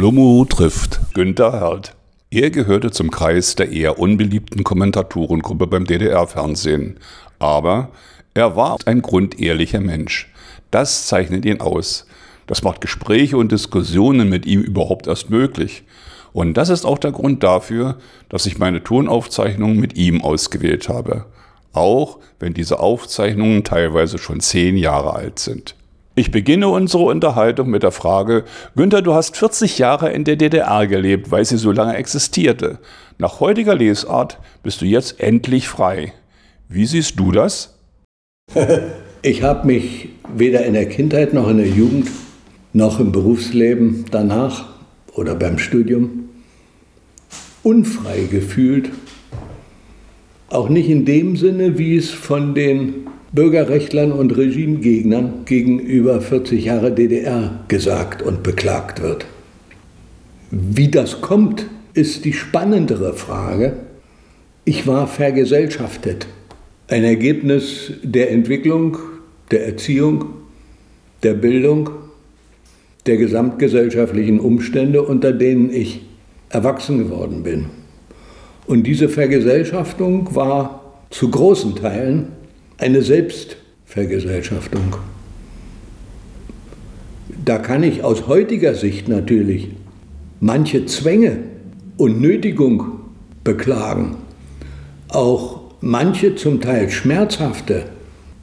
Schlummo trifft Günter Herd. Er gehörte zum Kreis der eher unbeliebten Kommentatorengruppe beim DDR-Fernsehen. Aber er war ein grundehrlicher Mensch. Das zeichnet ihn aus. Das macht Gespräche und Diskussionen mit ihm überhaupt erst möglich. Und das ist auch der Grund dafür, dass ich meine Tonaufzeichnungen mit ihm ausgewählt habe. Auch wenn diese Aufzeichnungen teilweise schon zehn Jahre alt sind. Ich beginne unsere Unterhaltung mit der Frage, Günther, du hast 40 Jahre in der DDR gelebt, weil sie so lange existierte. Nach heutiger Lesart bist du jetzt endlich frei. Wie siehst du das? Ich habe mich weder in der Kindheit noch in der Jugend noch im Berufsleben danach oder beim Studium unfrei gefühlt. Auch nicht in dem Sinne, wie es von den Bürgerrechtlern und Regimegegnern gegenüber 40 Jahre DDR gesagt und beklagt wird. Wie das kommt, ist die spannendere Frage. Ich war vergesellschaftet. Ein Ergebnis der Entwicklung, der Erziehung, der Bildung der gesamtgesellschaftlichen Umstände, unter denen ich erwachsen geworden bin. Und diese Vergesellschaftung war zu großen Teilen eine Selbstvergesellschaftung. Da kann ich aus heutiger Sicht natürlich manche Zwänge und Nötigung beklagen, auch manche zum Teil schmerzhafte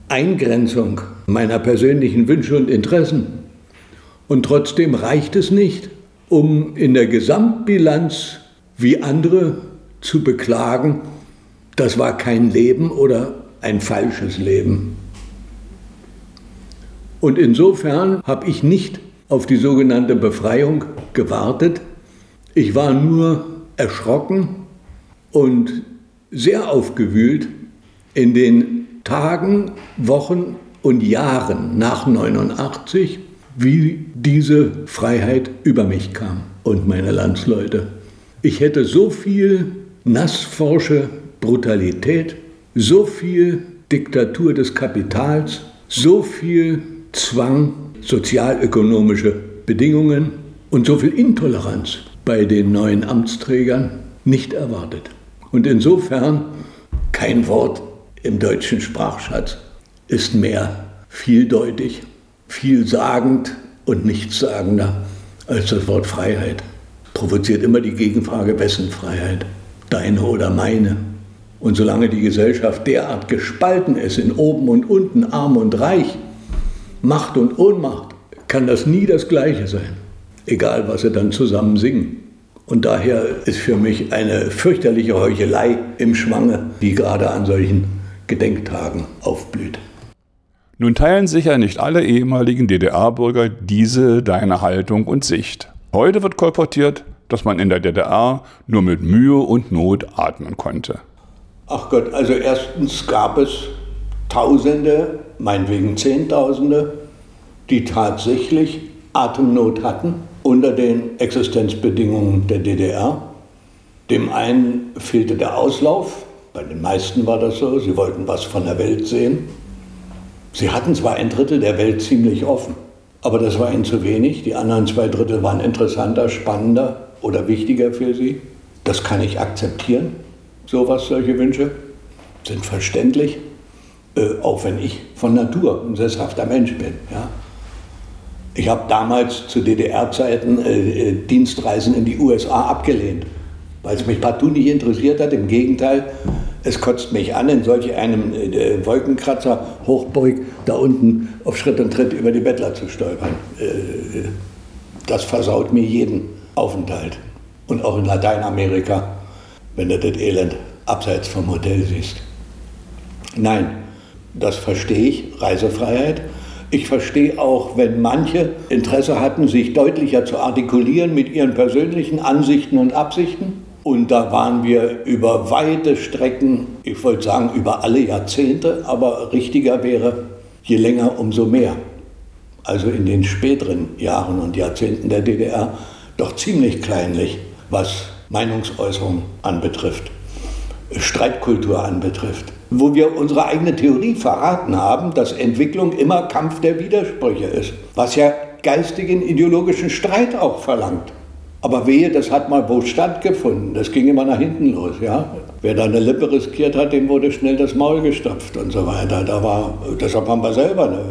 Eingrenzung meiner persönlichen Wünsche und Interessen und trotzdem reicht es nicht, um in der Gesamtbilanz wie andere zu beklagen, das war kein Leben oder ein falsches Leben. Und insofern habe ich nicht auf die sogenannte Befreiung gewartet. Ich war nur erschrocken und sehr aufgewühlt in den Tagen, Wochen und Jahren nach 89 wie diese Freiheit über mich kam und meine Landsleute. Ich hätte so viel nassforsche Brutalität, so viel Diktatur des Kapitals, so viel Zwang, sozialökonomische Bedingungen und so viel Intoleranz bei den neuen Amtsträgern nicht erwartet. Und insofern kein Wort im deutschen Sprachschatz ist mehr vieldeutig vielsagend und nichtssagender als das Wort Freiheit. Provoziert immer die Gegenfrage, wessen Freiheit? Deine oder meine? Und solange die Gesellschaft derart gespalten ist in oben und unten, arm und reich, Macht und Ohnmacht, kann das nie das Gleiche sein. Egal, was sie dann zusammen singen. Und daher ist für mich eine fürchterliche Heuchelei im Schwange, die gerade an solchen Gedenktagen aufblüht. Nun teilen sicher nicht alle ehemaligen DDR-Bürger diese deine Haltung und Sicht. Heute wird kolportiert, dass man in der DDR nur mit Mühe und Not atmen konnte. Ach Gott, also erstens gab es Tausende, meinetwegen Zehntausende, die tatsächlich Atemnot hatten unter den Existenzbedingungen der DDR. Dem einen fehlte der Auslauf, bei den meisten war das so, sie wollten was von der Welt sehen. Sie hatten zwar ein Drittel der Welt ziemlich offen, aber das war ihnen zu wenig. Die anderen zwei Drittel waren interessanter, spannender oder wichtiger für sie. Das kann ich akzeptieren. Sowas, solche Wünsche sind verständlich, äh, auch wenn ich von Natur ein sesshafter Mensch bin. Ja. Ich habe damals zu DDR-Zeiten äh, äh, Dienstreisen in die USA abgelehnt, weil es mich partout nicht interessiert hat. Im Gegenteil, es kotzt mich an, in solch einem äh, Wolkenkratzer Hochburg da unten auf Schritt und Tritt über die Bettler zu stolpern. Äh, das versaut mir jeden Aufenthalt. Und auch in Lateinamerika, wenn du das Elend abseits vom Hotel siehst. Nein, das verstehe ich, Reisefreiheit. Ich verstehe auch, wenn manche Interesse hatten, sich deutlicher zu artikulieren mit ihren persönlichen Ansichten und Absichten. Und da waren wir über weite Strecken, ich wollte sagen über alle Jahrzehnte, aber richtiger wäre, je länger, umso mehr. Also in den späteren Jahren und Jahrzehnten der DDR doch ziemlich kleinlich, was Meinungsäußerung anbetrifft, Streitkultur anbetrifft. Wo wir unsere eigene Theorie verraten haben, dass Entwicklung immer Kampf der Widersprüche ist, was ja geistigen ideologischen Streit auch verlangt. Aber wehe, das hat mal wo stattgefunden. Das ging immer nach hinten los. Ja? Wer da eine Lippe riskiert hat, dem wurde schnell das Maul gestopft und so weiter. Da war, deshalb haben wir selber eine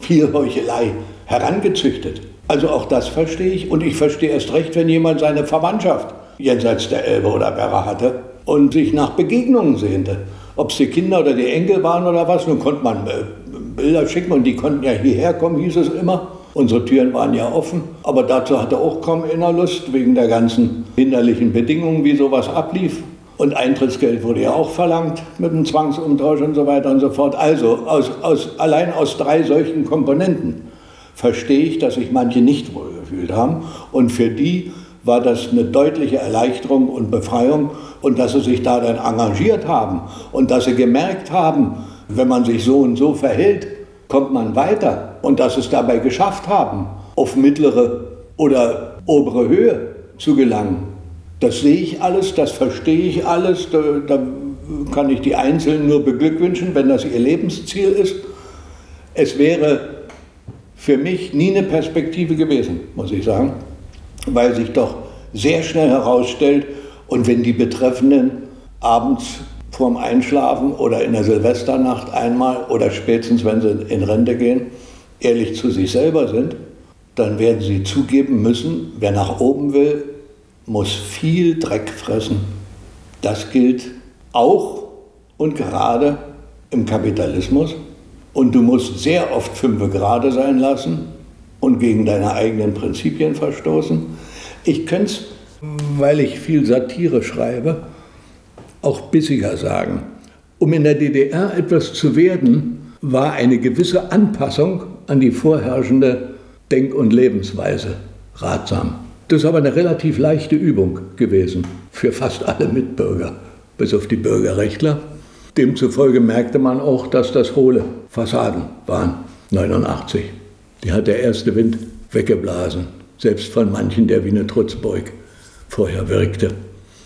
viel Heuchelei herangezüchtet. Also auch das verstehe ich. Und ich verstehe erst recht, wenn jemand seine Verwandtschaft jenseits der Elbe oder Werra hatte und sich nach Begegnungen sehnte. Ob es die Kinder oder die Enkel waren oder was, nun konnte man äh, Bilder schicken und die konnten ja hierher kommen, hieß es immer. Unsere Türen waren ja offen, aber dazu hatte auch kaum einer Lust, wegen der ganzen hinderlichen Bedingungen, wie sowas ablief. Und Eintrittsgeld wurde ja auch verlangt mit dem Zwangsumtausch und so weiter und so fort. Also aus, aus, allein aus drei solchen Komponenten verstehe ich, dass sich manche nicht wohlgefühlt haben. Und für die war das eine deutliche Erleichterung und Befreiung. Und dass sie sich da dann engagiert haben und dass sie gemerkt haben, wenn man sich so und so verhält, kommt man weiter. Und dass sie es dabei geschafft haben, auf mittlere oder obere Höhe zu gelangen. Das sehe ich alles, das verstehe ich alles, da, da kann ich die Einzelnen nur beglückwünschen, wenn das ihr Lebensziel ist. Es wäre für mich nie eine Perspektive gewesen, muss ich sagen, weil sich doch sehr schnell herausstellt und wenn die Betreffenden abends vorm Einschlafen oder in der Silvesternacht einmal oder spätestens, wenn sie in Rente gehen, ehrlich zu sich selber sind, dann werden sie zugeben müssen, wer nach oben will, muss viel Dreck fressen. Das gilt auch und gerade im Kapitalismus. Und du musst sehr oft fünfe gerade sein lassen und gegen deine eigenen Prinzipien verstoßen. Ich könnte es, weil ich viel Satire schreibe, auch bissiger sagen. Um in der DDR etwas zu werden, war eine gewisse Anpassung an die vorherrschende Denk- und Lebensweise ratsam. Das ist aber eine relativ leichte Übung gewesen für fast alle Mitbürger, bis auf die Bürgerrechtler. Demzufolge merkte man auch, dass das hohle Fassaden waren. 89. Die hat der erste Wind weggeblasen, selbst von manchen, der wie eine Trutzbeug vorher wirkte.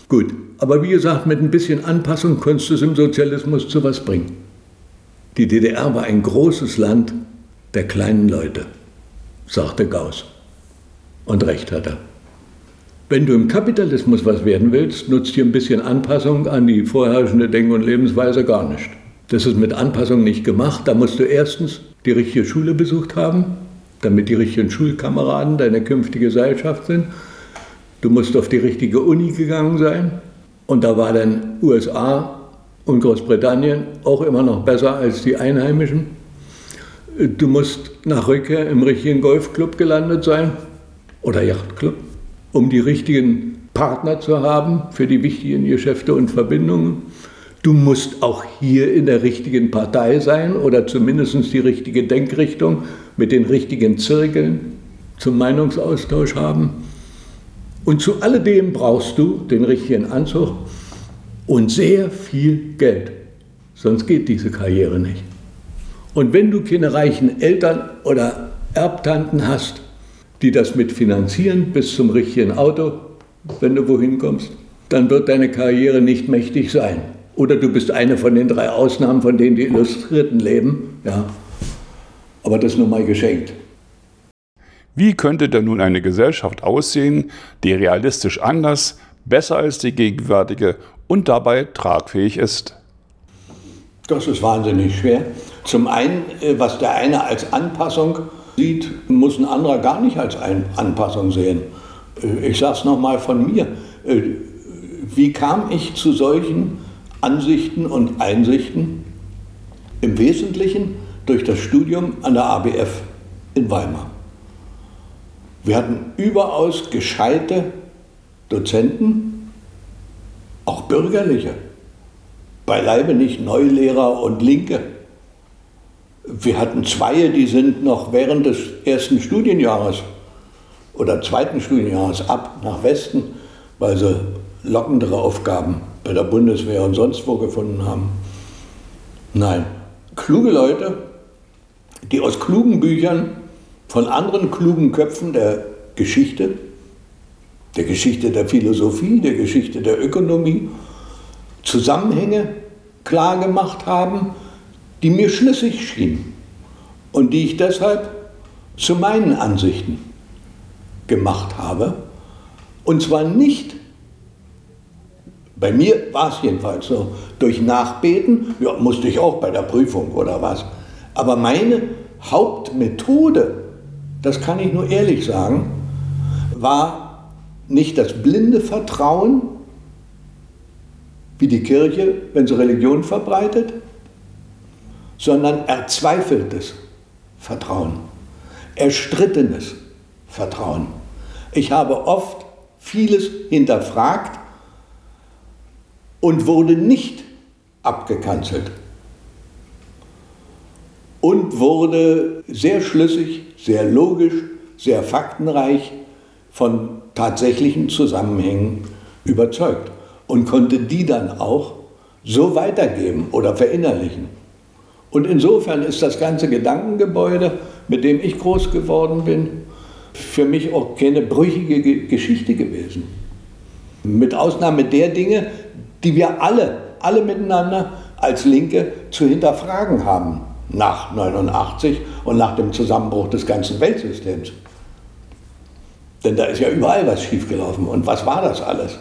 Gut, aber wie gesagt, mit ein bisschen Anpassung konntest du es im Sozialismus zu was bringen. Die DDR war ein großes Land der kleinen Leute, sagte Gauss. Und recht hat er. Wenn du im Kapitalismus was werden willst, nutzt dir ein bisschen Anpassung an die vorherrschende Denk- und Lebensweise gar nicht. Das ist mit Anpassung nicht gemacht. Da musst du erstens die richtige Schule besucht haben, damit die richtigen Schulkameraden deine künftige Gesellschaft sind. Du musst auf die richtige Uni gegangen sein. Und da war dann USA und Großbritannien auch immer noch besser als die Einheimischen. Du musst nach Rückkehr im richtigen Golfclub gelandet sein oder Yachtclub um die richtigen Partner zu haben für die wichtigen Geschäfte und Verbindungen. Du musst auch hier in der richtigen Partei sein oder zumindest die richtige Denkrichtung mit den richtigen Zirkeln zum Meinungsaustausch haben. Und zu alledem brauchst du den richtigen Anzug und sehr viel Geld. Sonst geht diese Karriere nicht. Und wenn du keine reichen Eltern oder Erbtanten hast, die das mitfinanzieren bis zum richtigen Auto, wenn du wohin kommst, dann wird deine Karriere nicht mächtig sein. Oder du bist eine von den drei Ausnahmen, von denen die Illustrierten leben. Ja. Aber das ist nun mal geschenkt. Wie könnte denn nun eine Gesellschaft aussehen, die realistisch anders, besser als die gegenwärtige und dabei tragfähig ist? Das ist wahnsinnig schwer. Zum einen, äh, was der eine als Anpassung sieht, muss ein anderer gar nicht als Anpassung sehen. Äh, ich sage es nochmal von mir. Äh, wie kam ich zu solchen Ansichten und Einsichten? Im Wesentlichen durch das Studium an der ABF in Weimar. Wir hatten überaus gescheite Dozenten, auch bürgerliche, beileibe nicht Neulehrer und Linke. Wir hatten zwei, die sind noch während des ersten Studienjahres oder zweiten Studienjahres ab nach Westen, weil sie lockendere Aufgaben bei der Bundeswehr und sonst wo gefunden haben. Nein, kluge Leute, die aus klugen Büchern von anderen klugen Köpfen der Geschichte, der Geschichte der Philosophie, der Geschichte der Ökonomie, Zusammenhänge klar gemacht haben die mir schlüssig schienen und die ich deshalb zu meinen Ansichten gemacht habe. Und zwar nicht, bei mir war es jedenfalls so, durch Nachbeten, ja, musste ich auch bei der Prüfung oder was. Aber meine Hauptmethode, das kann ich nur ehrlich sagen, war nicht das blinde Vertrauen, wie die Kirche, wenn sie Religion verbreitet, sondern erzweifeltes Vertrauen, erstrittenes Vertrauen. Ich habe oft vieles hinterfragt und wurde nicht abgekanzelt und wurde sehr schlüssig, sehr logisch, sehr faktenreich von tatsächlichen Zusammenhängen überzeugt und konnte die dann auch so weitergeben oder verinnerlichen. Und insofern ist das ganze Gedankengebäude, mit dem ich groß geworden bin, für mich auch keine brüchige Geschichte gewesen. Mit Ausnahme der Dinge, die wir alle, alle miteinander als Linke zu hinterfragen haben nach 89 und nach dem Zusammenbruch des ganzen Weltsystems. Denn da ist ja überall was schiefgelaufen. Und was war das alles?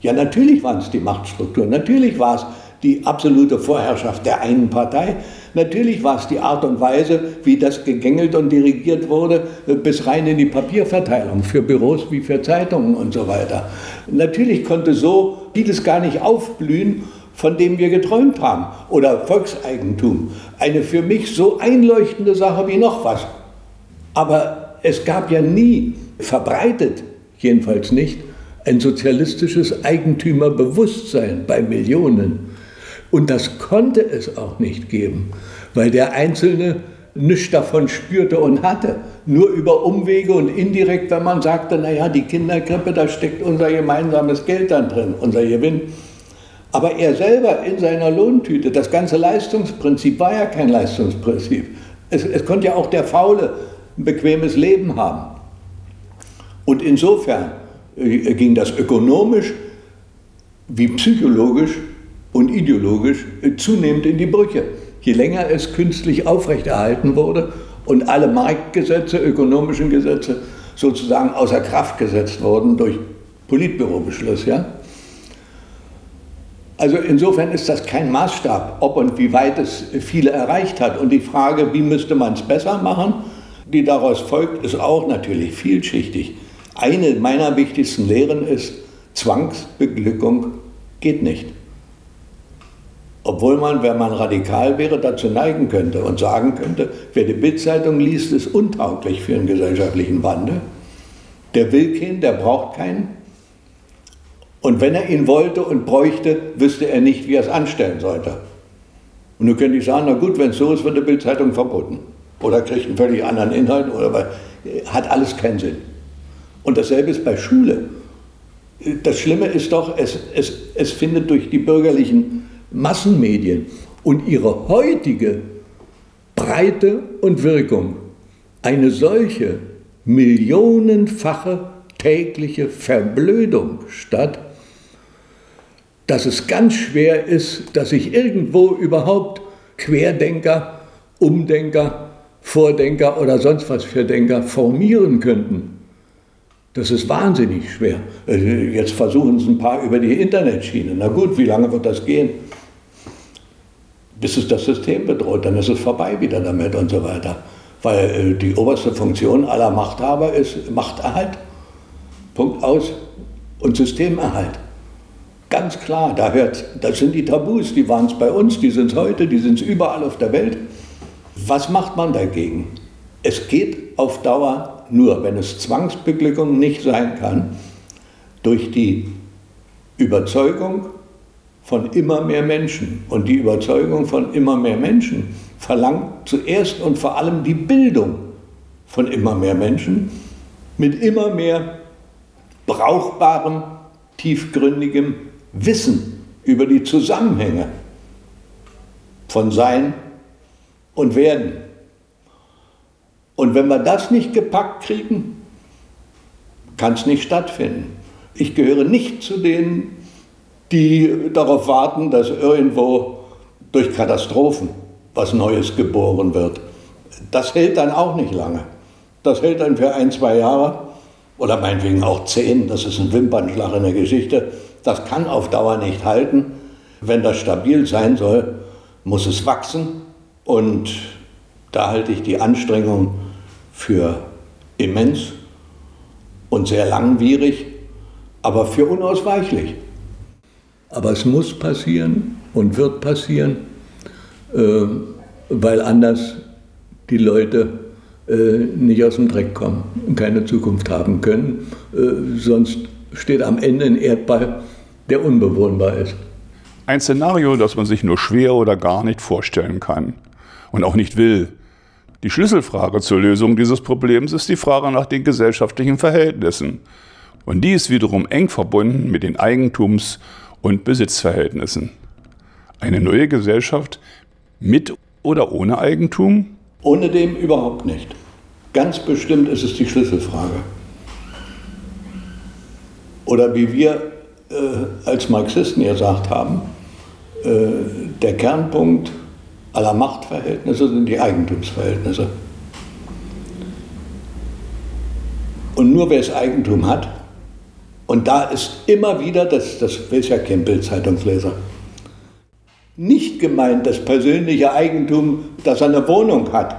Ja, natürlich waren es die Machtstrukturen, natürlich war es die absolute Vorherrschaft der einen Partei, natürlich war es die Art und Weise, wie das gegängelt und dirigiert wurde, bis rein in die Papierverteilung für Büros wie für Zeitungen und so weiter. Natürlich konnte so vieles gar nicht aufblühen von dem wir geträumt haben. Oder Volkseigentum. Eine für mich so einleuchtende Sache wie noch was. Aber es gab ja nie verbreitet, jedenfalls nicht, ein sozialistisches Eigentümerbewusstsein bei Millionen. Und das konnte es auch nicht geben, weil der Einzelne nichts davon spürte und hatte. Nur über Umwege und indirekt, wenn man sagte, naja, die Kinderkrippe, da steckt unser gemeinsames Geld dann drin, unser Gewinn. Aber er selber in seiner Lohntüte, das ganze Leistungsprinzip war ja kein Leistungsprinzip. Es, es konnte ja auch der Faule ein bequemes Leben haben. Und insofern äh, ging das ökonomisch wie psychologisch und ideologisch äh, zunehmend in die Brüche. Je länger es künstlich aufrechterhalten wurde und alle Marktgesetze, ökonomischen Gesetze sozusagen außer Kraft gesetzt wurden durch Politbürobeschluss, ja, also insofern ist das kein Maßstab, ob und wie weit es viele erreicht hat. Und die Frage, wie müsste man es besser machen, die daraus folgt, ist auch natürlich vielschichtig. Eine meiner wichtigsten Lehren ist, Zwangsbeglückung geht nicht. Obwohl man, wenn man radikal wäre, dazu neigen könnte und sagen könnte, wer die Bildzeitung liest, ist untauglich für einen gesellschaftlichen Wandel. Der will keinen, der braucht keinen. Und wenn er ihn wollte und bräuchte, wüsste er nicht, wie er es anstellen sollte. Und nun könnte ich sagen, na gut, wenn es so ist, wird die Bildzeitung verboten. Oder kriegt einen völlig anderen Inhalt, oder weil, hat alles keinen Sinn. Und dasselbe ist bei Schule. Das Schlimme ist doch, es, es, es findet durch die bürgerlichen Massenmedien und ihre heutige Breite und Wirkung eine solche millionenfache tägliche Verblödung statt, dass es ganz schwer ist, dass sich irgendwo überhaupt Querdenker, Umdenker, Vordenker oder sonst was für Denker formieren könnten. Das ist wahnsinnig schwer. Also jetzt versuchen es ein paar über die Internetschiene. Na gut, wie lange wird das gehen? Bis es das System bedroht, dann ist es vorbei wieder damit und so weiter. Weil äh, die oberste Funktion aller Machthaber ist Machterhalt. Punkt aus. Und Systemerhalt. Ganz klar, da hört, das sind die Tabus, die waren es bei uns, die sind es heute, die sind es überall auf der Welt. Was macht man dagegen? Es geht auf Dauer nur, wenn es Zwangsbeglückung nicht sein kann, durch die Überzeugung von immer mehr Menschen. Und die Überzeugung von immer mehr Menschen verlangt zuerst und vor allem die Bildung von immer mehr Menschen mit immer mehr brauchbarem, tiefgründigem Wissen über die Zusammenhänge von Sein und Werden. Und wenn wir das nicht gepackt kriegen, kann es nicht stattfinden. Ich gehöre nicht zu denen, die darauf warten, dass irgendwo durch Katastrophen was Neues geboren wird. Das hält dann auch nicht lange. Das hält dann für ein, zwei Jahre oder meinetwegen auch 10, das ist ein Wimpernschlag in der Geschichte, das kann auf Dauer nicht halten. Wenn das stabil sein soll, muss es wachsen und da halte ich die Anstrengung für immens und sehr langwierig, aber für unausweichlich. Aber es muss passieren und wird passieren, äh, weil anders die Leute äh, nicht aus dem Dreck kommen und keine Zukunft haben können. Äh, sonst steht am Ende ein Erdball, der unbewohnbar ist. Ein Szenario, das man sich nur schwer oder gar nicht vorstellen kann und auch nicht will. Die Schlüsselfrage zur Lösung dieses Problems ist die Frage nach den gesellschaftlichen Verhältnissen. Und die ist wiederum eng verbunden mit den Eigentums- und Besitzverhältnissen. Eine neue Gesellschaft mit oder ohne Eigentum? Ohne dem überhaupt nicht. Ganz bestimmt ist es die Schlüsselfrage. Oder wie wir äh, als Marxisten gesagt haben, äh, der Kernpunkt aller Machtverhältnisse sind die Eigentumsverhältnisse. Und nur wer das Eigentum hat, und da ist immer wieder, das, das weiß ja kein Bild-Zeitungsleser, nicht gemeint das persönliche Eigentum, dass er eine Wohnung hat,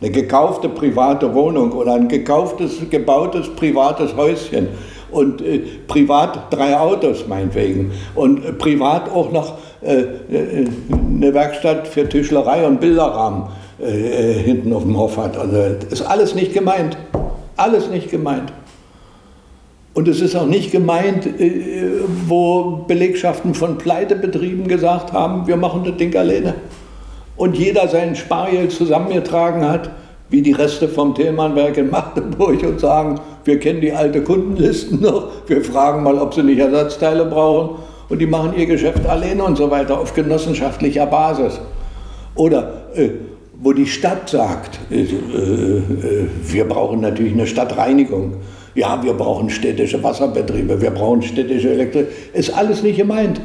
eine gekaufte private Wohnung oder ein gekauftes, gebautes privates Häuschen und äh, privat drei Autos meinetwegen und äh, privat auch noch äh, äh, eine Werkstatt für Tischlerei und Bilderrahmen äh, hinten auf dem Hof hat. Also ist alles nicht gemeint. Alles nicht gemeint. Und es ist auch nicht gemeint, wo Belegschaften von Pleitebetrieben gesagt haben, wir machen das Ding alleine. Und jeder seinen Spargeld zusammengetragen hat, wie die Reste vom Thälmannwerk in Magdeburg und sagen, wir kennen die alte Kundenlisten noch, wir fragen mal, ob sie nicht Ersatzteile brauchen und die machen ihr Geschäft alleine und so weiter auf genossenschaftlicher Basis. Oder äh, wo die Stadt sagt, äh, äh, wir brauchen natürlich eine Stadtreinigung. Ja, wir brauchen städtische Wasserbetriebe, wir brauchen städtische Elektrik. Ist alles nicht gemeint,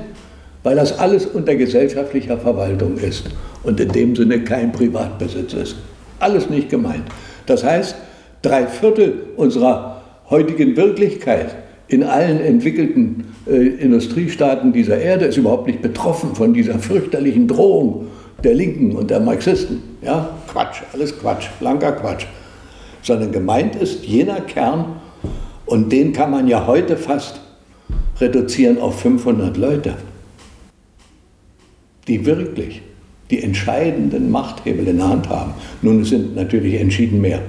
weil das alles unter gesellschaftlicher Verwaltung ist und in dem Sinne kein Privatbesitz ist. Alles nicht gemeint. Das heißt, drei Viertel unserer heutigen Wirklichkeit in allen entwickelten äh, Industriestaaten dieser Erde ist überhaupt nicht betroffen von dieser fürchterlichen Drohung der Linken und der Marxisten. Ja, Quatsch, alles Quatsch, blanker Quatsch. Sondern gemeint ist jener Kern, und den kann man ja heute fast reduzieren auf 500 Leute, die wirklich die entscheidenden Machthebel in der Hand haben. Nun es sind natürlich entschieden mehr,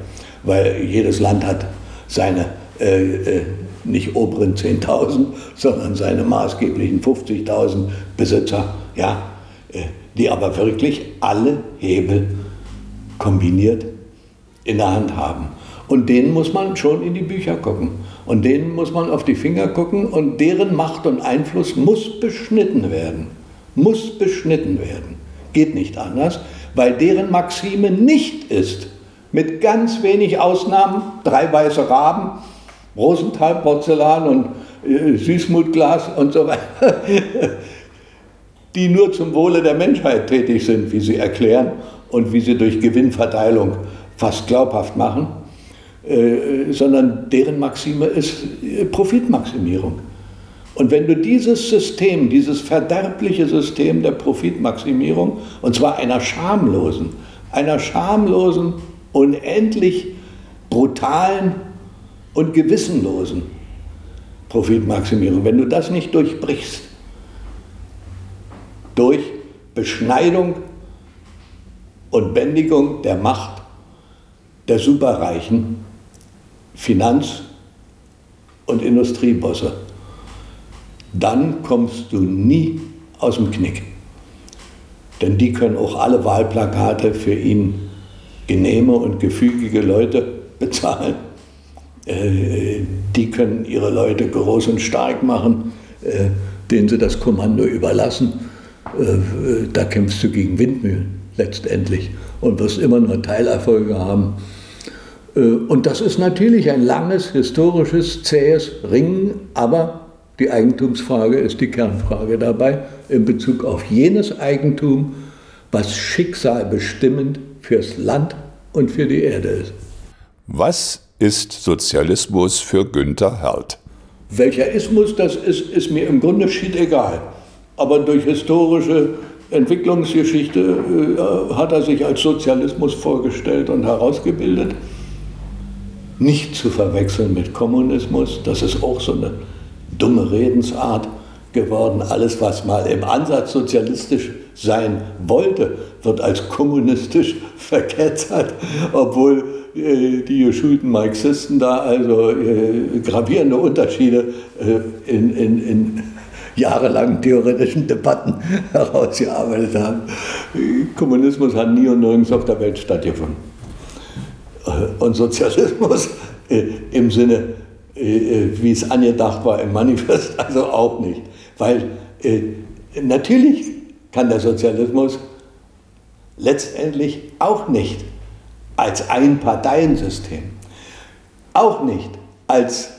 weil jedes Land hat seine äh, äh, nicht oberen 10.000, sondern seine maßgeblichen 50.000 Besitzer, ja, äh, die aber wirklich alle Hebel kombiniert in der Hand haben. Und denen muss man schon in die Bücher gucken. Und denen muss man auf die Finger gucken und deren Macht und Einfluss muss beschnitten werden. Muss beschnitten werden. Geht nicht anders, weil deren Maxime nicht ist, mit ganz wenig Ausnahmen, drei weiße Raben, Rosenthal-Porzellan und äh, Süßmutglas und so weiter, die nur zum Wohle der Menschheit tätig sind, wie sie erklären und wie sie durch Gewinnverteilung fast glaubhaft machen, äh, sondern deren Maxime ist äh, Profitmaximierung. Und wenn du dieses System, dieses verderbliche System der Profitmaximierung, und zwar einer schamlosen, einer schamlosen, unendlich brutalen und gewissenlosen Profitmaximierung. Wenn du das nicht durchbrichst, durch Beschneidung und Bändigung der Macht der superreichen Finanz- und Industriebosse, dann kommst du nie aus dem Knick. Denn die können auch alle Wahlplakate für ihn genehme und gefügige Leute bezahlen. Äh, die können ihre Leute groß und stark machen, äh, denen sie das Kommando überlassen. Äh, da kämpfst du gegen Windmühlen letztendlich und wirst immer nur Teilerfolge haben. Und das ist natürlich ein langes, historisches, zähes Ringen, aber die Eigentumsfrage ist die Kernfrage dabei in Bezug auf jenes Eigentum, was schicksalbestimmend fürs Land und für die Erde ist. Was ist Sozialismus für Günther Herlt? Welcher Ismus das ist, ist mir im Grunde schied egal. Aber durch historische Entwicklungsgeschichte äh, hat er sich als Sozialismus vorgestellt und herausgebildet. Nicht zu verwechseln mit Kommunismus, das ist auch so eine dumme Redensart geworden. Alles, was mal im Ansatz sozialistisch sein wollte, wird als kommunistisch verkettert, obwohl äh, die geschulten Marxisten da also äh, gravierende Unterschiede äh, in, in, in jahrelangen theoretischen Debatten herausgearbeitet haben. Kommunismus hat nie und nirgends auf der Welt stattgefunden. Und Sozialismus im Sinne, wie es angedacht war im Manifest, also auch nicht. Weil natürlich kann der Sozialismus letztendlich auch nicht als Einparteiensystem, auch nicht als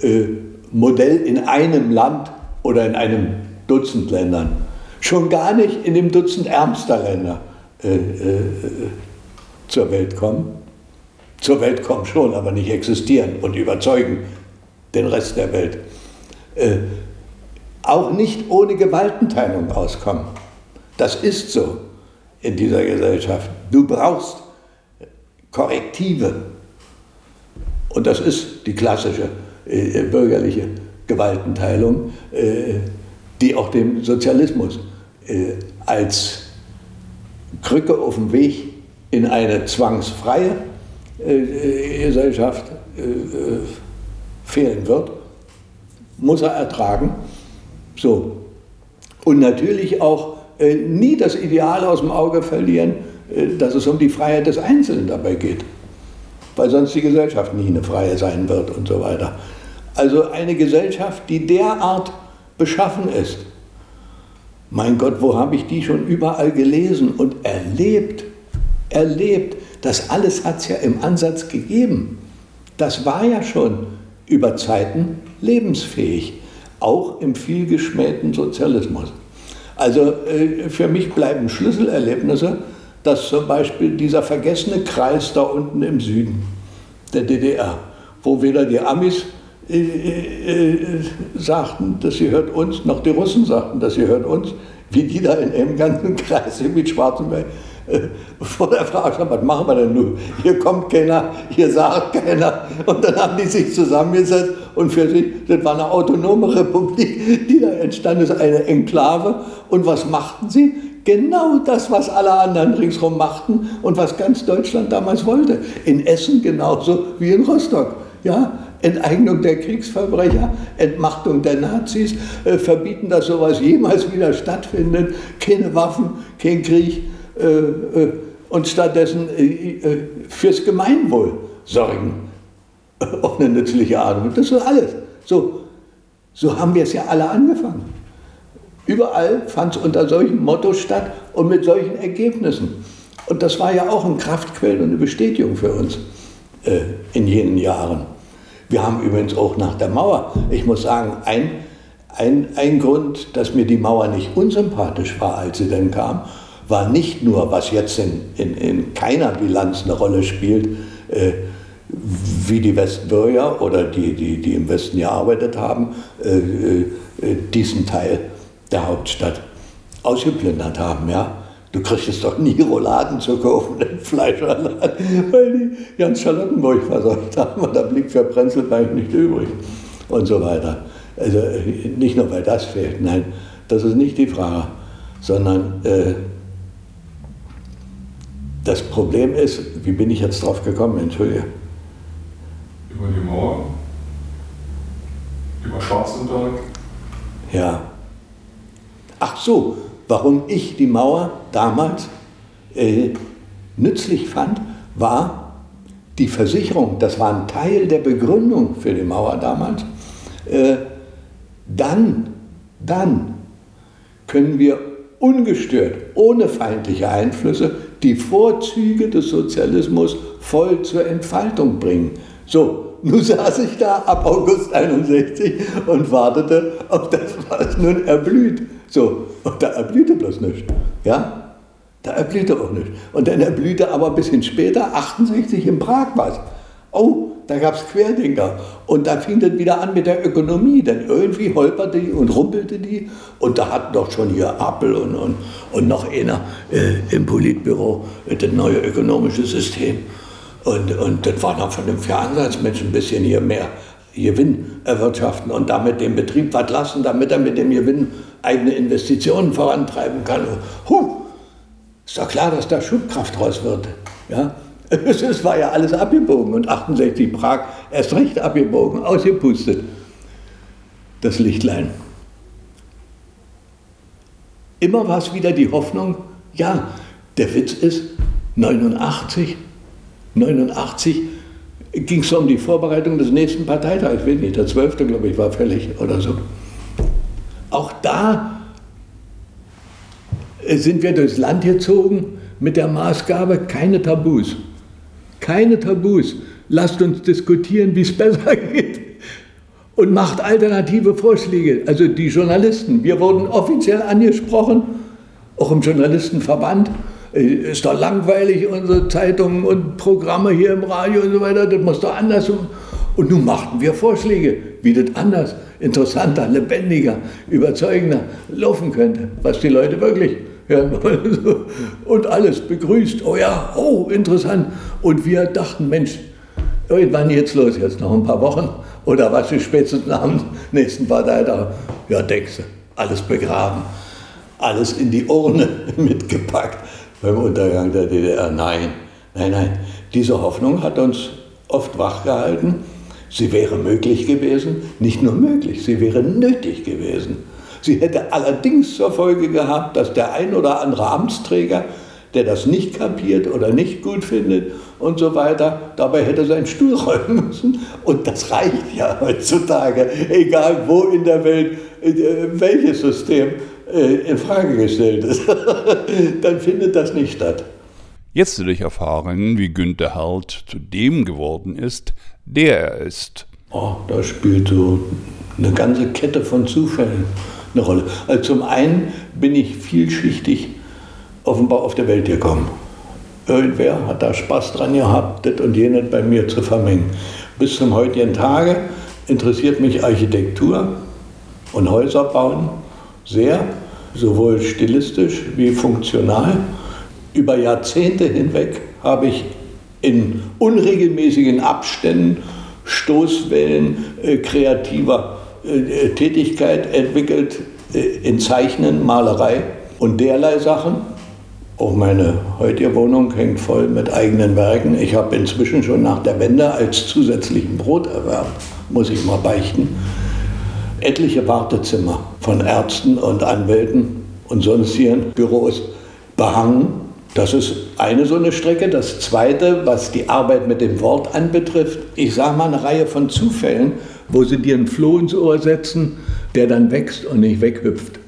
äh, Modell in einem Land oder in einem Dutzend Ländern, schon gar nicht in dem Dutzend ärmster Länder äh, äh, zur Welt kommen. Zur Welt kommen schon, aber nicht existieren und überzeugen den Rest der Welt. Äh, auch nicht ohne Gewaltenteilung auskommen. Das ist so in dieser Gesellschaft. Du brauchst Korrektive. Und das ist die klassische äh, bürgerliche Gewaltenteilung, äh, die auch dem Sozialismus äh, als Krücke auf dem Weg in eine zwangsfreie Gesellschaft äh, äh, fehlen wird, muss er ertragen. So. Und natürlich auch nie das Ideal aus dem Auge verlieren, äh, dass es um die Freiheit des Einzelnen dabei geht, weil sonst die Gesellschaft nie eine freie sein wird und so weiter. Also eine Gesellschaft, die derart beschaffen ist. Mein Gott, wo habe ich die schon überall gelesen und erlebt? Erlebt. Das alles hat es ja im Ansatz gegeben. Das war ja schon über Zeiten lebensfähig, auch im vielgeschmähten Sozialismus. Also äh, für mich bleiben Schlüsselerlebnisse dass zum Beispiel dieser vergessene Kreis da unten im Süden der DDR, wo weder die Amis äh, äh, sagten, dass sie hört uns, noch die Russen sagten, dass sie hört uns, wie die da in einem ganzen Kreis mit Schwarzenberg äh, vor der Frage was machen wir denn nun? Hier kommt keiner, hier sagt keiner. Und dann haben die sich zusammengesetzt und für sich, das war eine autonome Republik, die da entstanden ist, eine Enklave. Und was machten sie? Genau das, was alle anderen ringsherum machten und was ganz Deutschland damals wollte. In Essen genauso wie in Rostock. Ja, Enteignung der Kriegsverbrecher, Entmachtung der Nazis, äh, verbieten, dass sowas jemals wieder stattfindet, keine Waffen, kein Krieg und stattdessen äh, äh, fürs Gemeinwohl sorgen. Auf eine nützliche Art. Und das ist alles. So, so haben wir es ja alle angefangen. Überall fand es unter solchem Motto statt und mit solchen Ergebnissen. Und das war ja auch ein Kraftquell und eine Bestätigung für uns äh, in jenen Jahren. Wir haben übrigens auch nach der Mauer, ich muss sagen, ein, ein, ein Grund, dass mir die Mauer nicht unsympathisch war, als sie dann kam, war nicht nur, was jetzt in, in, in keiner Bilanz eine Rolle spielt, äh, wie die Westbürger oder die, die, die im Westen gearbeitet haben, äh, äh, diesen Teil der Hauptstadt ausgeplündert haben. Ja? Du kriegst es doch nie Rouladen zu kaufen im Fleischerladen, weil die ganz Charlottenburg versorgt haben und da blieb für Prenzlberg nicht übrig und so weiter. Also nicht nur, weil das fehlt, nein, das ist nicht die Frage, sondern äh, das Problem ist, wie bin ich jetzt drauf gekommen, entschuldige? Über die Mauer, über Schwarzenberg. Ja, Ach so, warum ich die Mauer damals äh, nützlich fand, war die Versicherung, das war ein Teil der Begründung für die Mauer damals. Äh, dann, dann können wir ungestört, ohne feindliche Einflüsse, die Vorzüge des Sozialismus voll zur Entfaltung bringen. So, nun saß ich da ab August 61 und wartete, ob das was nun erblüht. So, und da erblühte bloß nichts. Ja? Da erblühte auch nichts. Und dann erblühte aber ein bisschen später, 68 in Prag was. Oh, da gab es Querdenker. Und da fing das wieder an mit der Ökonomie. Denn irgendwie holperte die und rumpelte die. Und da hatten doch schon hier Apple und, und, und noch einer äh, im Politbüro äh, das neue ökonomische System. Und, und das war von dem Ansatz, ein bisschen hier mehr Gewinn erwirtschaften und damit dem Betrieb was lassen, damit er mit dem Gewinn eigene Investitionen vorantreiben kann. Huh, ist doch klar, dass da Schubkraft raus wird. Ja? Es war ja alles abgebogen und 68 Prag erst recht abgebogen, ausgepustet. Das Lichtlein. Immer war es wieder die Hoffnung, ja, der Witz ist, 89, 89 ging es um die Vorbereitung des nächsten Parteitags, ich weiß nicht, der 12. glaube ich war fällig oder so. Auch da sind wir durchs Land gezogen mit der Maßgabe, keine Tabus. Keine Tabus. Lasst uns diskutieren, wie es besser geht. Und macht alternative Vorschläge. Also die Journalisten, wir wurden offiziell angesprochen, auch im Journalistenverband. Äh, ist doch langweilig, unsere Zeitungen und Programme hier im Radio und so weiter, das muss doch anders. Und nun machten wir Vorschläge, wie das anders, interessanter, lebendiger, überzeugender laufen könnte, was die Leute wirklich wollen. Und alles begrüßt, oh ja, oh, interessant. Und wir dachten, Mensch, irgendwann jetzt los, jetzt noch ein paar Wochen oder was ist spätestens am nächsten Parteitag? Ja, denkst du, alles begraben, alles in die Urne mitgepackt beim Untergang der DDR. Nein, nein, nein. Diese Hoffnung hat uns oft wachgehalten. Sie wäre möglich gewesen, nicht nur möglich, sie wäre nötig gewesen. Sie hätte allerdings zur Folge gehabt, dass der ein oder andere Amtsträger, der das nicht kapiert oder nicht gut findet und so weiter, dabei hätte seinen Stuhl räumen müssen. Und das reicht ja heutzutage, egal wo in der Welt äh, welches System äh, in Frage gestellt ist, dann findet das nicht statt. Jetzt will ich erfahren, wie Günther Held zu dem geworden ist, der er ist. Oh, da spielt so eine ganze Kette von Zufällen eine Rolle. Also zum einen bin ich vielschichtig offenbar auf der Welt gekommen. Irgendwer hat da Spaß dran gehabt, das und jenes bei mir zu vermengen. Bis zum heutigen Tage interessiert mich Architektur und Häuser bauen sehr, sowohl stilistisch wie funktional. Über Jahrzehnte hinweg habe ich in unregelmäßigen Abständen Stoßwellen äh, kreativer Tätigkeit entwickelt äh, in Zeichnen, Malerei und derlei Sachen. Auch meine heutige Wohnung hängt voll mit eigenen Werken. Ich habe inzwischen schon nach der Wende als zusätzlichen Broterwerb, muss ich mal beichten, etliche Wartezimmer von Ärzten und Anwälten und sonstigen Büros behangen. Das ist eine so eine Strecke. Das zweite, was die Arbeit mit dem Wort anbetrifft, ich sage mal eine Reihe von Zufällen, wo sie dir einen Floh ins Ohr setzen, der dann wächst und nicht weghüpft.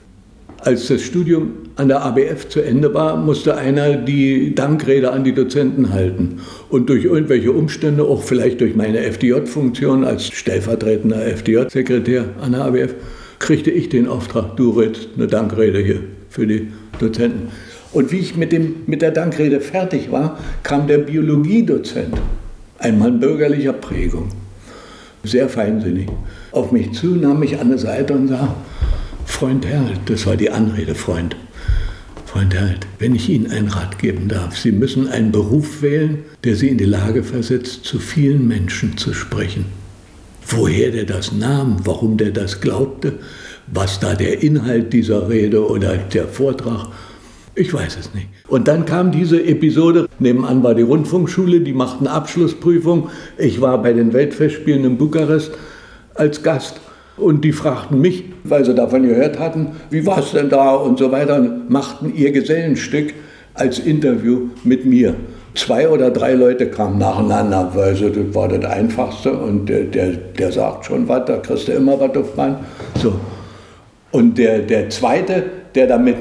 Als das Studium an der ABF zu Ende war, musste einer die Dankrede an die Dozenten halten. Und durch irgendwelche Umstände, auch vielleicht durch meine FDJ-Funktion als stellvertretender FDJ-Sekretär an der ABF, kriegte ich den Auftrag, du redest eine Dankrede hier für die Dozenten. Und wie ich mit, dem, mit der Dankrede fertig war, kam der Biologiedozent, ein Mann bürgerlicher Prägung, sehr feinsinnig, auf mich zu, nahm mich an der Seite und sagte, Freund Herrl, das war die Anrede, Freund. Freund Herrl, wenn ich Ihnen einen Rat geben darf, Sie müssen einen Beruf wählen, der Sie in die Lage versetzt, zu vielen Menschen zu sprechen. Woher der das nahm, warum der das glaubte, was da der Inhalt dieser Rede oder der Vortrag ich weiß es nicht. Und dann kam diese Episode. Nebenan war die Rundfunkschule, die machten Abschlussprüfung. Ich war bei den Weltfestspielen in Bukarest als Gast. Und die fragten mich, weil sie davon gehört hatten, wie war es denn da und so weiter, und machten ihr Gesellenstück als Interview mit mir. Zwei oder drei Leute kamen nacheinander, weil so, das war das Einfachste und der, der, der sagt schon was, da kriegst du immer was auf Mann. So. Und der, der zweite, der damit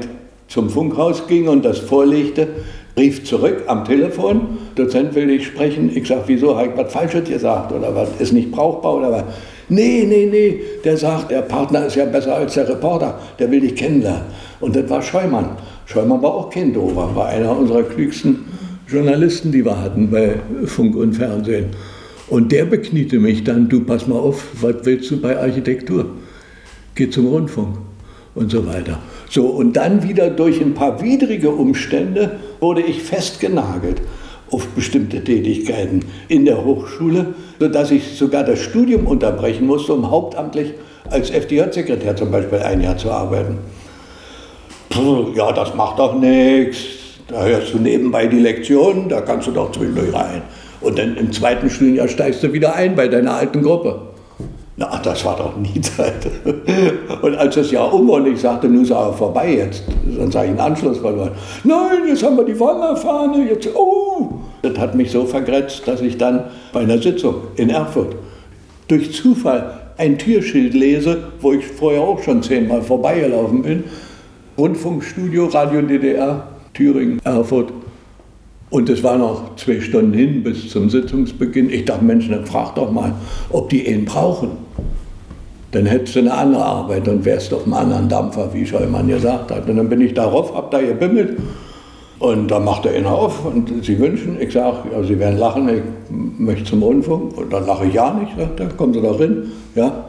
zum Funkhaus ging und das vorlegte, rief zurück am Telefon, Dozent will dich sprechen. Ich sage, wieso, habe ich was Falsches gesagt oder was, ist nicht brauchbar oder was? Nee, nee, nee, der sagt, der Partner ist ja besser als der Reporter, der will dich kennenlernen. Und das war Scheumann. Scheumann war auch kein Dover, war einer unserer klügsten Journalisten, die wir hatten bei Funk und Fernsehen. Und der bekniete mich dann, du pass mal auf, was willst du bei Architektur? Geh zum Rundfunk und so weiter. So, und dann wieder durch ein paar widrige Umstände wurde ich festgenagelt auf bestimmte Tätigkeiten in der Hochschule, sodass ich sogar das Studium unterbrechen musste, um hauptamtlich als FDJ-Sekretär zum Beispiel ein Jahr zu arbeiten. Ja, das macht doch nichts. Da hörst du nebenbei die Lektionen, da kannst du doch zwischendurch rein. Und dann im zweiten Studienjahr steigst du wieder ein bei deiner alten Gruppe. Na, das war doch nie Zeit. Und als das Jahr um war und ich sagte, nun ist aber vorbei jetzt, sonst habe ich einen Anschluss verloren. Nein, jetzt haben wir die Wanderfahne, jetzt, oh. Das hat mich so vergrätzt, dass ich dann bei einer Sitzung in Erfurt durch Zufall ein Türschild lese, wo ich vorher auch schon zehnmal vorbeigelaufen bin. Rundfunkstudio, Radio DDR, Thüringen, Erfurt. Und es waren noch zwei Stunden hin bis zum Sitzungsbeginn. Ich dachte, Mensch, dann frag doch mal, ob die ihn brauchen. Dann hättest du eine andere Arbeit und wärst auf einem anderen Dampfer, wie Scheumann gesagt hat. Und dann bin ich darauf, hab da gebimmelt. Und dann macht er ihn auf und Sie wünschen, ich sage, ja, Sie werden lachen, ich möchte zum Rundfunk. Und dann lache ich ja nicht, sagt er, kommen Sie doch hin. Ja.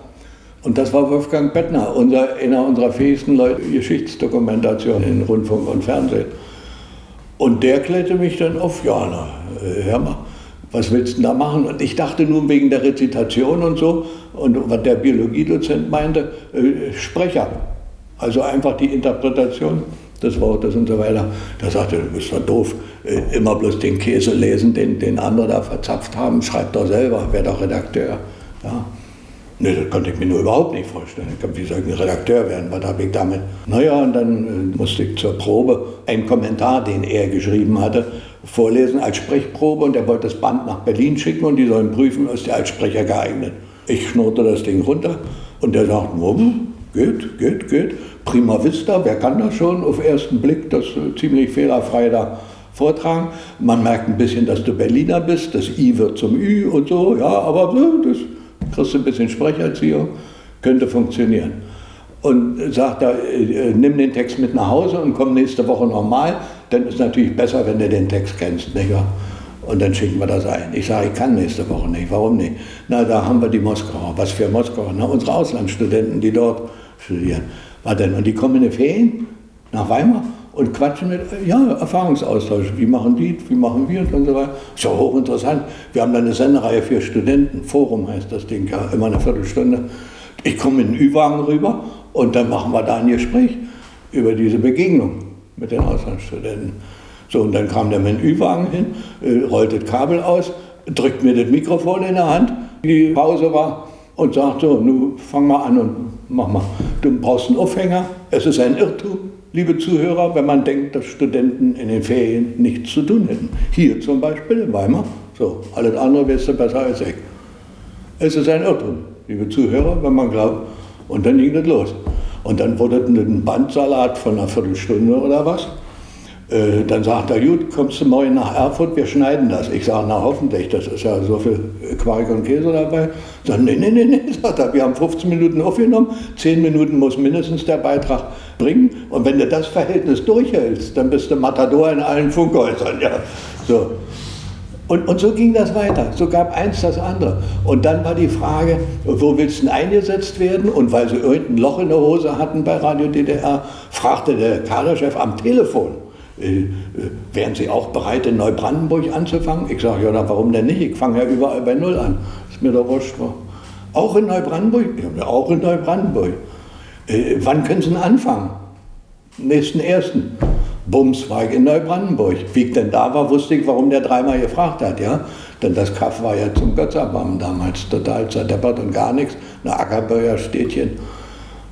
Und das war Wolfgang Bettner, unser, einer unserer fähigsten Leute, Geschichtsdokumentation in Rundfunk und Fernsehen. Und der klärte mich dann auf, ja, na, äh, hör mal, was willst du denn da machen? Und ich dachte nun wegen der Rezitation und so, und was der Biologiedozent meinte, äh, Sprecher. Also einfach die Interpretation des Wortes und so weiter. Da sagte er, du bist doch doof, äh, immer bloß den Käse lesen, den, den andere da verzapft haben, schreib doch selber, wer doch Redakteur. Ja. Nee, das konnte ich mir nur überhaupt nicht vorstellen. Ich glaube, wie soll ich ein Redakteur werden? Was habe ich damit? Naja, und dann äh, musste ich zur Probe einen Kommentar, den er geschrieben hatte, vorlesen als Sprechprobe und er wollte das Band nach Berlin schicken und die sollen prüfen, ist der als Sprecher geeignet. Ich schnurrte das Ding runter und der sagt, hm, geht, geht, geht. Prima vista, wer kann das schon auf ersten Blick, das äh, ziemlich fehlerfrei da vortragen. Man merkt ein bisschen, dass du Berliner bist, das I wird zum Ü und so, ja, aber das kriegst du ein bisschen Sprecherziehung, könnte funktionieren. Und sagt er, äh, nimm den Text mit nach Hause und komm nächste Woche nochmal, dann ist natürlich besser, wenn du den Text kennst. Nicht wahr? Und dann schicken wir das ein. Ich sage, ich kann nächste Woche nicht. Warum nicht? Na, da haben wir die Moskauer. Was für Moskauer? Na, unsere Auslandsstudenten, die dort studieren. Was denn? Und die kommen in die Ferien nach Weimar und quatschen mit, ja, Erfahrungsaustausch. Wie machen die, wie machen wir und so weiter. Ist ja hochinteressant. Wir haben da eine Sendereihe für Studenten, Forum heißt das Ding, ja, immer eine Viertelstunde. Ich komme in den Ü-Wagen rüber und dann machen wir da ein Gespräch über diese Begegnung mit den Auslandsstudenten. So, und dann kam der mit dem Ü-Wagen hin, äh, rollt das Kabel aus, drückt mir das Mikrofon in der Hand, die Pause war, und sagt so, nun fang mal an und mach mal. Du brauchst einen Aufhänger, es ist ein Irrtum liebe Zuhörer, wenn man denkt, dass Studenten in den Ferien nichts zu tun hätten. Hier zum Beispiel in Weimar. So, alles andere du besser als ich. Es ist ein Irrtum, liebe Zuhörer, wenn man glaubt. Und dann ging das los. Und dann wurde ein Bandsalat von einer Viertelstunde oder was. Äh, dann sagt er, gut, kommst du morgen nach Erfurt, wir schneiden das. Ich sage, na hoffentlich, das ist ja so viel Quark und Käse dabei. Sagt, nee, nee, nee, nee, sagt er, wir haben 15 Minuten aufgenommen, 10 Minuten muss mindestens der Beitrag bringen. Und wenn du das Verhältnis durchhältst, dann bist du Matador in allen Funkhäusern. Ja. So. Und, und so ging das weiter. So gab eins das andere. Und dann war die Frage, wo willst du eingesetzt werden? Und weil sie irgendein Loch in der Hose hatten bei Radio DDR, fragte der Kaderchef am Telefon, wären Sie auch bereit, in Neubrandenburg anzufangen? Ich sage, ja, na, warum denn nicht? Ich fange ja überall bei Null an. Ist mir doch wurscht. Auch in Neubrandenburg? Ja, auch in Neubrandenburg. Äh, wann können Sie denn anfangen? Nächsten ersten. Bums war ich in Neubrandenburg. Wie ich denn da war, wusste ich, warum der dreimal gefragt hat. Ja? Denn das Kaff war ja zum Götzerbaum damals total zerdeppert und gar nichts. Eine Ackerbäuerstädtchen.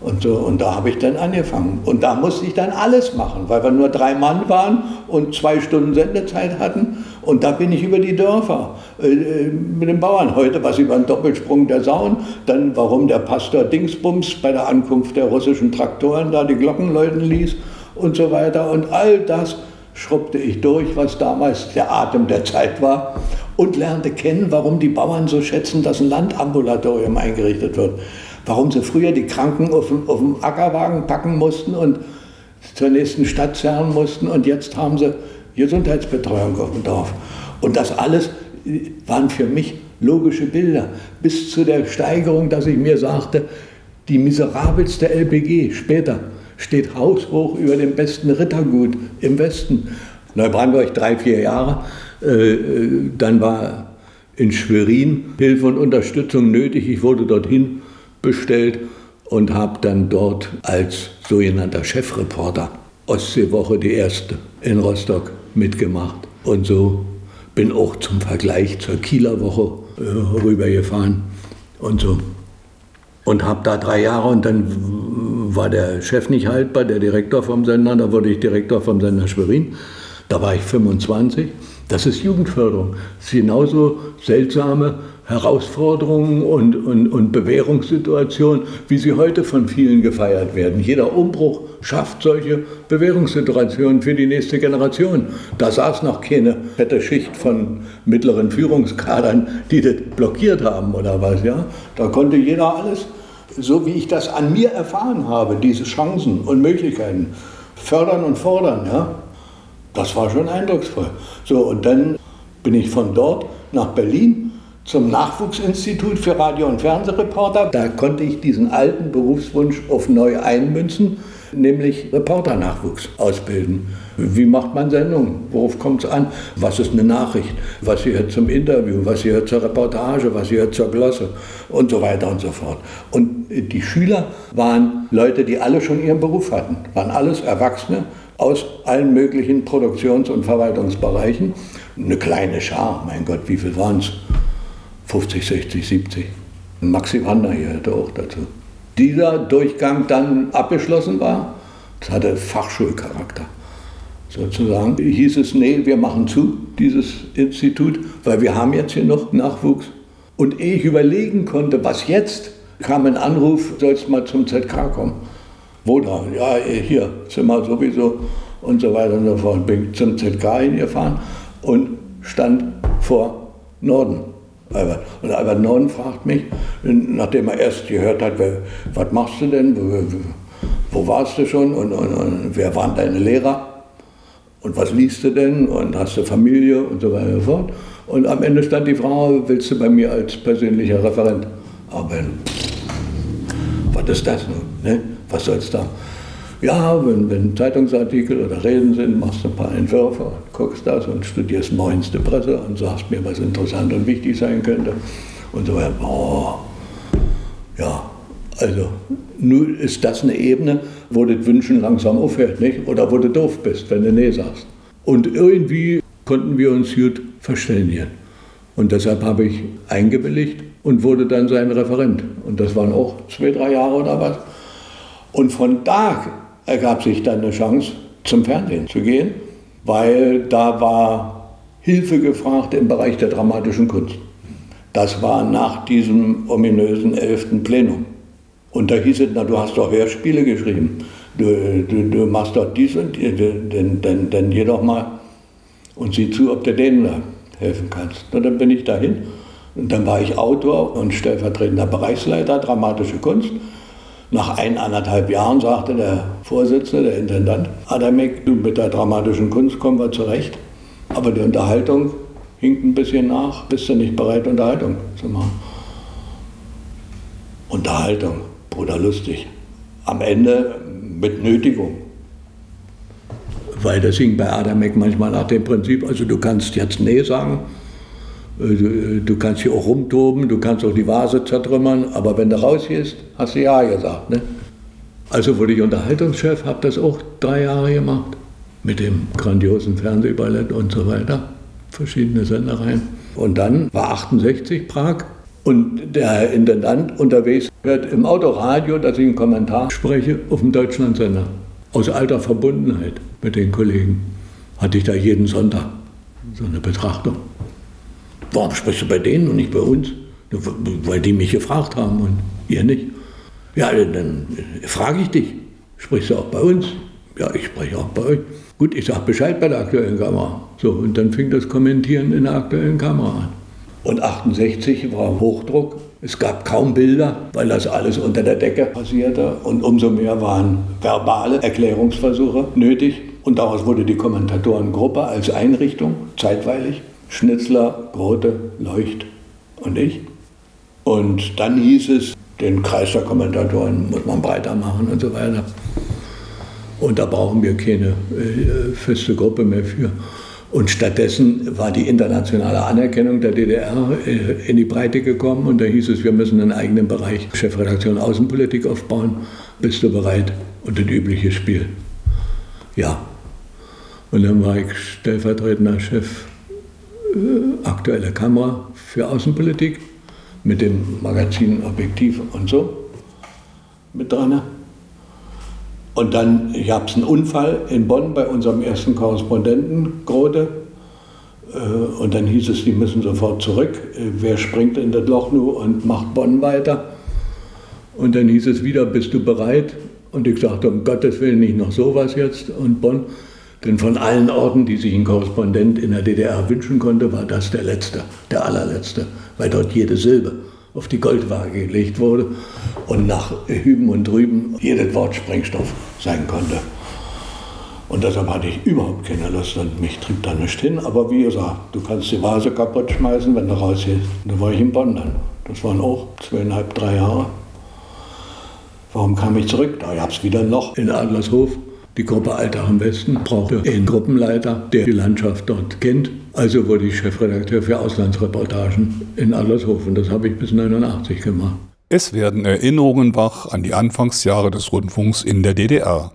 Und, so, und da habe ich dann angefangen. Und da musste ich dann alles machen, weil wir nur drei Mann waren und zwei Stunden Sendezeit hatten. Und da bin ich über die Dörfer äh, äh mit den Bauern. Heute was über den Doppelsprung der Sauen, dann warum der Pastor Dingsbums bei der Ankunft der russischen Traktoren da die Glocken läuten ließ und so weiter. Und all das schrubbte ich durch, was damals der Atem der Zeit war und lernte kennen, warum die Bauern so schätzen, dass ein Landambulatorium eingerichtet wird warum sie früher die Kranken auf, auf dem Ackerwagen packen mussten und zur nächsten Stadt zerren mussten und jetzt haben sie Gesundheitsbetreuung auf dem Dorf. Und das alles waren für mich logische Bilder. Bis zu der Steigerung, dass ich mir sagte, die miserabelste LPG später steht haushoch über dem besten Rittergut im Westen. Neubrandenburg drei, vier Jahre. Äh, äh, dann war in Schwerin Hilfe und Unterstützung nötig. Ich wurde dorthin bestellt und habe dann dort als sogenannter Chefreporter Ostseewoche die erste in Rostock mitgemacht. Und so bin auch zum Vergleich zur Kieler Woche äh, rübergefahren und so. Und habe da drei Jahre und dann war der Chef nicht haltbar, der Direktor vom Sender, da wurde ich Direktor vom Sender Schwerin. Da war ich 25. Das ist Jugendförderung. Das ist genauso seltsame Herausforderungen und, und, und Bewährungssituationen, wie sie heute von vielen gefeiert werden. Jeder Umbruch schafft solche Bewährungssituationen für die nächste Generation. Da saß noch keine fette Schicht von mittleren Führungskadern, die das blockiert haben oder was. Ja? Da konnte jeder alles, so wie ich das an mir erfahren habe, diese Chancen und Möglichkeiten fördern und fordern. Ja? Das war schon eindrucksvoll. So, und dann bin ich von dort nach Berlin zum Nachwuchsinstitut für Radio- und Fernsehreporter. Da konnte ich diesen alten Berufswunsch auf neu einmünzen, nämlich Reporternachwuchs ausbilden. Wie macht man Sendungen? Worauf kommt es an? Was ist eine Nachricht? Was gehört zum Interview? Was gehört zur Reportage? Was gehört zur Glosse? Und so weiter und so fort. Und die Schüler waren Leute, die alle schon ihren Beruf hatten, waren alles Erwachsene aus allen möglichen Produktions- und Verwaltungsbereichen. Eine kleine Schar, mein Gott, wie viel waren es? 50, 60, 70. Maxi Wander gehörte auch dazu. Dieser Durchgang dann abgeschlossen war, das hatte Fachschulcharakter. Sozusagen hieß es, nee, wir machen zu, dieses Institut, weil wir haben jetzt hier noch Nachwuchs. Und ehe ich überlegen konnte, was jetzt, kam ein Anruf, sollst mal zum ZK kommen. Wo da? Ja, hier, Zimmer sowieso und so weiter und so fort. Bin zum ZK hingefahren und stand vor Norden. Albert. Und Albert Norden fragt mich, nachdem er erst gehört hat, was machst du denn, wo, warst du schon und, und, und, wer waren deine Lehrer und was liest du denn und hast du Familie und so weiter und so fort. Und am Ende stand die Frage, willst du bei mir als persönlicher Referent arbeiten? Was ist das nun? Ne? Was soll's da? Ja, wenn, wenn Zeitungsartikel oder Reden sind, machst du ein paar Entwürfe, guckst das und studierst neueste Presse und sagst mir, was interessant und wichtig sein könnte. Und so weiter. Oh, ja, also nun ist das eine Ebene, wo das Wünschen langsam aufhört, nicht? Oder wo du doof bist, wenn du Nee sagst. Und irgendwie konnten wir uns gut verständigen. Und deshalb habe ich eingewilligt und wurde dann sein Referent. Und das waren auch zwei, drei Jahre oder was. Und von da ergab sich dann eine Chance, zum Fernsehen zu gehen, weil da war Hilfe gefragt im Bereich der dramatischen Kunst. Das war nach diesem ominösen 11. Plenum. Und da hieß es, na, du hast doch Hörspiele geschrieben. Du, du, du machst doch dies und dies, dann, dann, dann geh doch mal und sieh zu, ob du denen da helfen kannst. Und dann bin ich dahin. Und dann war ich Autor und stellvertretender Bereichsleiter dramatische Kunst. Nach eineinhalb Jahren sagte der Vorsitzende, der Intendant, Adamek, du mit der dramatischen Kunst kommen wir zurecht, aber die Unterhaltung hinkt ein bisschen nach, bist du nicht bereit, Unterhaltung zu machen? Unterhaltung, Bruder lustig. Am Ende mit Nötigung. Weil das hing bei Adamek manchmal nach dem Prinzip, also du kannst jetzt Nee sagen, du, äh, du, kannst hier auch rumtoben, du kannst auch die Vase zertrümmern, aber wenn du rausgehst, hast du Ja gesagt. Ne? Also wurde ich Unterhaltungschef, habe das auch drei Jahre gemacht, mit dem grandiosen Fernsehballett und so weiter, verschiedene Sendereien. Und dann war 68 Prag und der Intendant unterwegs hört im Autoradio, dass ich einen Kommentar spreche auf dem Deutschlandsender. Aus alter Verbundenheit mit den Kollegen hatte ich da jeden Sonntag so eine Betrachtung. Warum sprichst du bei denen und nicht bei uns? Weil die mich gefragt haben und ihr nicht. Ja, dann frage ich dich, sprichst du auch bei uns? Ja, ich spreche auch bei euch. Gut, ich sage Bescheid bei der aktuellen Kamera. So, und dann fing das Kommentieren in der aktuellen Kamera an. Und 68 war Hochdruck. Es gab kaum Bilder, weil das alles unter der Decke passierte. Und umso mehr waren verbale Erklärungsversuche nötig. Und daraus wurde die Kommentatorengruppe als Einrichtung zeitweilig Schnitzler, Grote, Leucht und ich. Und dann hieß es, den Kreis der Kommentatoren muss man breiter machen und so weiter. Und da brauchen wir keine äh, feste Gruppe mehr für. Und stattdessen war die internationale Anerkennung der DDR äh, in die Breite gekommen und da hieß es, wir müssen einen eigenen Bereich Chefredaktion Außenpolitik aufbauen. Bist du bereit? Und das übliche Spiel. Ja. Und dann war ich stellvertretender Chef äh, aktuelle Kamera für Außenpolitik mit dem Magazin Objektiv und so mit dran. Und dann gab es einen Unfall in Bonn bei unserem ersten Korrespondenten, Grote. Äh, und dann hieß es, die müssen sofort zurück. Äh, wer springt in das Loch nur und macht Bonn weiter? Und dann hieß es wieder, bist du bereit? Und ich sagte, um Gottes Willen nicht noch sowas jetzt. Und Bonn, denn von allen Orten, die sich ein Korrespondent in der DDR wünschen konnte, war das der letzte, der allerletzte, weil dort jede Silbe auf die Goldwaage gelegt wurde und nach Hüben und Drüben jedes Wort Sprengstoff sein konnte. Und deshalb hatte ich überhaupt keine Lust und mich trieb da nicht hin. Aber wie gesagt, du kannst die Vase kaputt schmeißen, wenn du rausgehst. Da war ich in Bonn dann. Das waren auch zweieinhalb, drei Jahre. Warum kam ich zurück? Da gab es wieder ein Loch in Adlershof. Die Gruppe Alltag im Westen brauchte einen Gruppenleiter, der die Landschaft dort kennt. Also wurde ich Chefredakteur für Auslandsreportagen in Adlershof. das habe ich bis 1989 gemacht. Es werden Erinnerungen wach an die Anfangsjahre des Rundfunks in der DDR.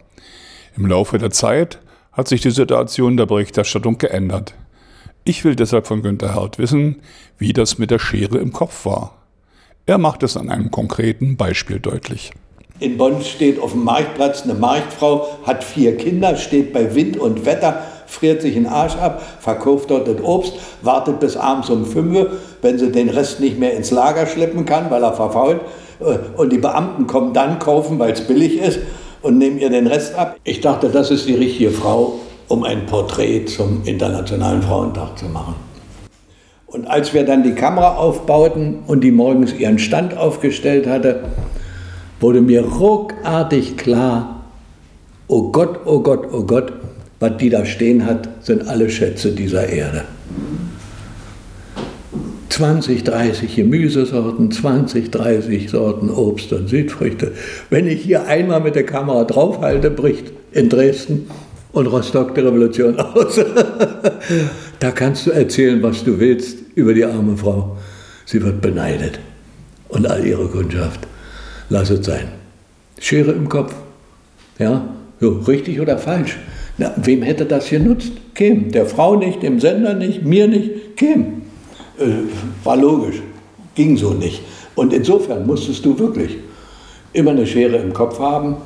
Im Laufe der Zeit hat sich die Situation der Berichterstattung geändert. Ich will deshalb von Günter Hart wissen, wie das mit der Schere im Kopf war. Er macht es an einem konkreten Beispiel deutlich. In Bonn steht auf dem Marktplatz eine Marktfrau, hat vier Kinder, steht bei Wind und Wetter, friert sich den Arsch ab, verkauft dort das Obst, wartet bis abends um 5 Uhr, wenn sie den Rest nicht mehr ins Lager schleppen kann, weil er verfault. Äh, und die Beamten kommen dann kaufen, weil es billig ist und nehmen ihr den Rest ab. Ich dachte, das ist die richtige Frau, um ein Porträt zum Internationalen Frauentag zu machen. Und als wir dann die Kamera aufbauten und die morgens ihren Stand aufgestellt hatte, wurde mir ruckartig klar, oh Gott, oh Gott, oh Gott, was die da stehen hat, sind alle Schätze dieser Erde. 20, 30 Gemüsesorten, 20, 30 Sorten Obst und Südfrüchte. Wenn ich hier einmal mit der Kamera draufhalte, bricht in Dresden und Rostock die Revolution aus. da kannst du erzählen, was du willst über die arme Frau. Sie wird beneidet. Und all ihre Kundschaft. Lass es sein. Schere im Kopf. Ja, so, richtig oder falsch. Na, wem hätte das genutzt? Kim. Der Frau nicht, dem Sender nicht, mir nicht, Kim. Äh, war logisch. Ging so nicht. Und insofern musstest du wirklich immer eine Schere im Kopf haben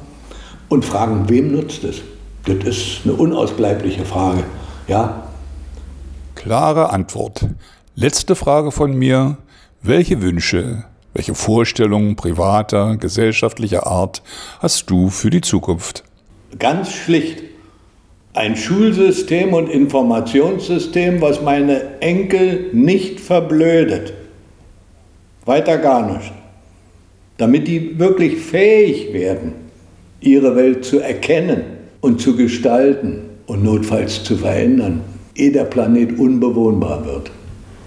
und fragen, wem nutzt es? Das ist eine unausbleibliche Frage. Ja? Klare Antwort. Letzte Frage von mir. Welche Wünsche, welche Vorstellungen privater, gesellschaftlicher Art hast du für die Zukunft? Ganz schlicht ein Schulsystem und Informationssystem, was meine Enkel nicht verblödet. Weiter gar nicht. Damit die wirklich fähig werden, ihre Welt zu erkennen und zu gestalten und notfalls zu verändern, ehe der Planet unbewohnbar wird.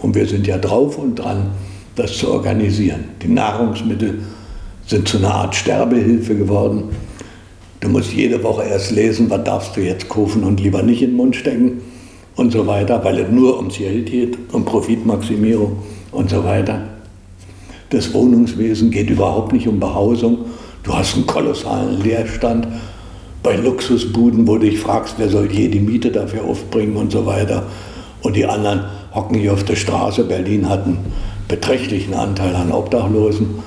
Und wir sind ja drauf und dran, das zu organisieren. Die Nahrungsmittel sind zu einer Art Sterbehilfe geworden. Du musst jede Woche erst lesen, was darfst du jetzt kaufen und lieber nicht in den Mund stecken und so weiter, weil es nur ums Geld geht, um Profitmaximierung und so weiter. Das Wohnungswesen geht überhaupt nicht um Behausung. Du hast einen kolossalen Leerstand bei Luxusbuden, wo du dich fragst, wer soll je die Miete dafür aufbringen und so weiter. Und die anderen hocken hier auf der Straße. Berlin hat einen beträchtlichen Anteil an Obdachlosen,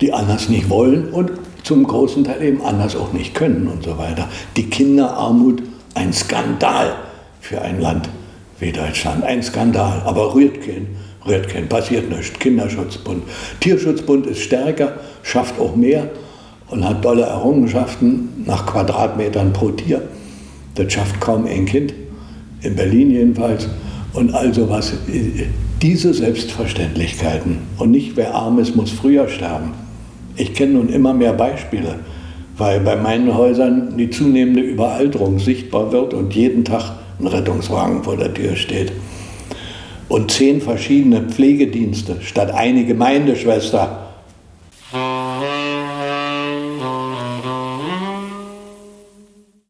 die anders nicht wollen und zum großen Teil eben anders auch nicht können und so weiter. Die Kinderarmut, ein Skandal für ein Land wie Deutschland, ein Skandal, aber rührt keinen, rührt keinen, passiert nichts. Kinderschutzbund. Tierschutzbund ist stärker, schafft auch mehr und hat tolle Errungenschaften nach Quadratmetern pro Tier. Das schafft kaum ein Kind, in Berlin jedenfalls. Und all sowas, diese Selbstverständlichkeiten und nicht wer arm ist, muss früher sterben ich kenne nun immer mehr Beispiele, weil bei meinen Häusern die zunehmende Überalterung sichtbar wird und jeden Tag ein Rettungswagen vor der Tür steht. und zehn verschiedene Pflegedienste statt eine Gemeindeschwester